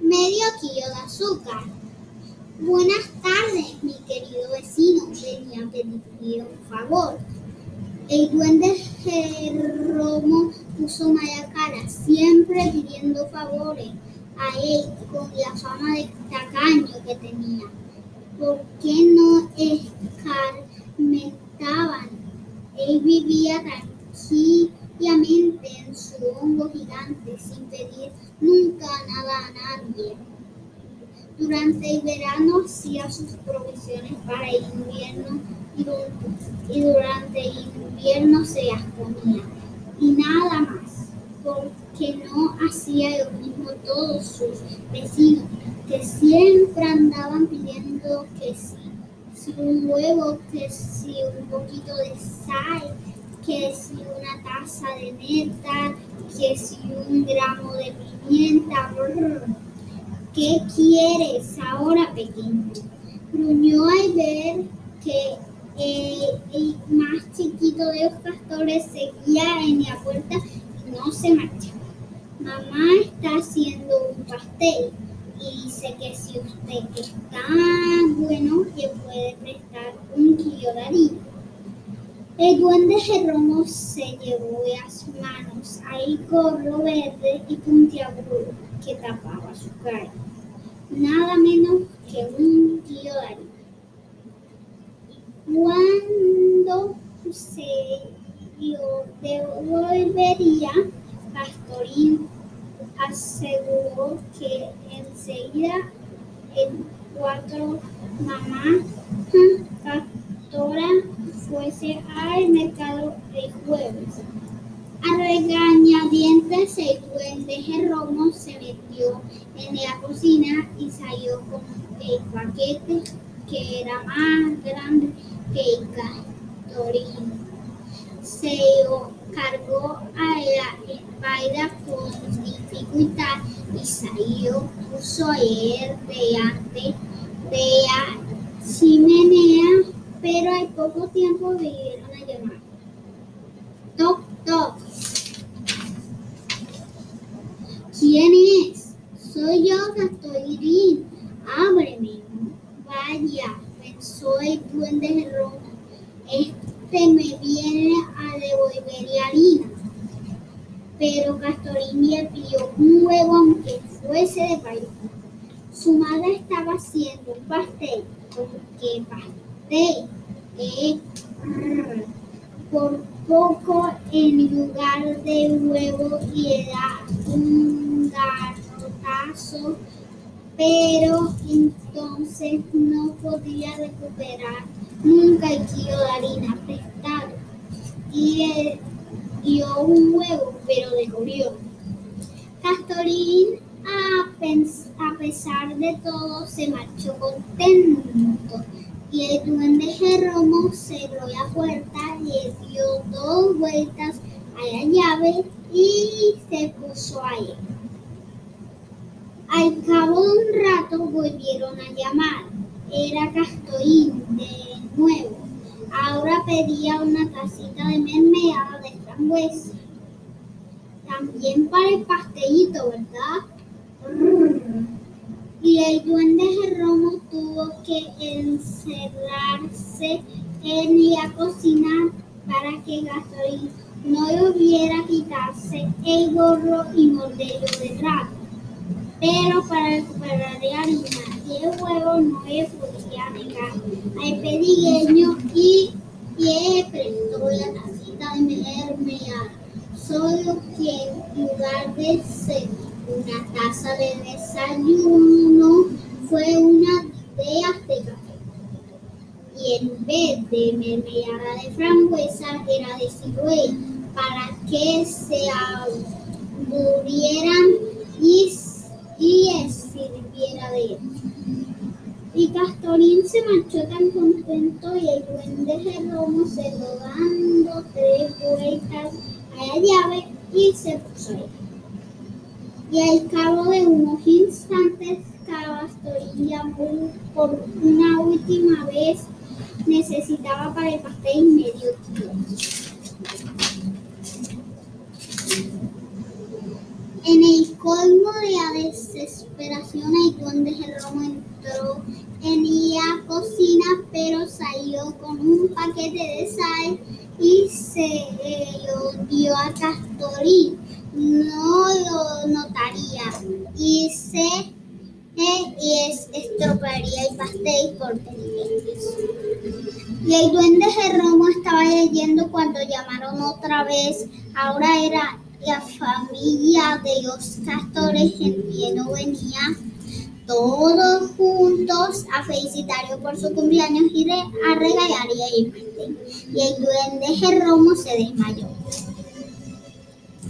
medio kilo de azúcar. Buenas tardes, mi querido vecino. Venía a pedirle un favor. El duende Jeromo puso mala cara, siempre pidiendo favores a él con la fama de tacaño que tenía. ¿Por qué no escarmentaban? Él vivía tranquilamente en su hongo gigante sin pedir nunca nada a nadie. Durante el verano hacía sus provisiones para el invierno y durante el invierno se las comía. Y nada más, porque no hacía lo mismo todos sus vecinos, que siempre andaban pidiendo que si, si un huevo, que si un poquito de sal, que si una taza de neta, que si un gramo de pimienta. ¿Qué quieres ahora, pequeño? Gruñó al ver que el más chiquito de los castores seguía en la puerta y no se marchaba. Mamá está haciendo un pastel y dice que si usted es tan bueno que puede prestar un kilo de harina. El duende Jeromo se llevó las manos al gorro verde y puntiagudo que tapaba su cara. Nada menos que un de harina. Cuando se lo devolvería, Pastorín aseguró que enseguida el cuatro mamá fuese al mercado el jueves. A regañadientes el duende Jeromo se metió en la cocina y salió con el paquete que era más grande que el castorín. Se cargó a la espalda con dificultad y salió, puso a leer delante de la chimenea, pero al poco tiempo vinieron a llamar. Toc, toc. ¿Quién es? Soy yo, Castorín. Ábreme. Vaya, pensó el duende Jerónimo. Este me viene a devolver la harina. Pero Castorín le pidió un huevo aunque fuese de país. Su madre estaba haciendo un pastel. ¿Con qué Eh, por poco en lugar de huevo y era un garrotazo, pero entonces no podía recuperar nunca el kilo de harina prestado y dio un huevo, pero devolvió. Castorín, a pesar de todo, se marchó contento y el duende Jeromo cerró la puerta, le dio dos vueltas a la llave y se puso ahí. Al cabo de un rato volvieron a llamar. Era Castorín de nuevo. Ahora pedía una tacita de mermelada de frambuesa. También para el pastelito, ¿verdad? Y el duende Jeromo tuvo que encerrarse en la cocina para que Gasolín no hubiera quitarse el gorro y morderlo de rato. Pero para recuperar la harina y el huevo no le podía negar al pedigueño y le prestó la tacita de mermelada. Solo que en lugar de ser una taza de desayuno fue una de de café. Y en vez de mermelada de frambuesa era de ciruela para que se aburrieran y, y sirviera de él. Y Castorín se marchó tan contento y el duende Jeromo se lo dando tres vueltas a la llave y se puso ahí. Y al cabo de unos instantes, Castorín llamó por una última vez. Necesitaba para el pastel medio kilo. En el colmo de la desesperación, el Jeromo entró en la cocina, pero salió con un paquete de sal y se lo dio a Castorín. No lo notaría y se y es, estropearía el pastel por pendientes. Y el duende Jeromo estaba leyendo cuando llamaron otra vez. Ahora era la familia de los castores en pie no venía todos juntos a felicitarlo por su cumpleaños y a regalarle el pastel. Y el duende Jeromo se desmayó.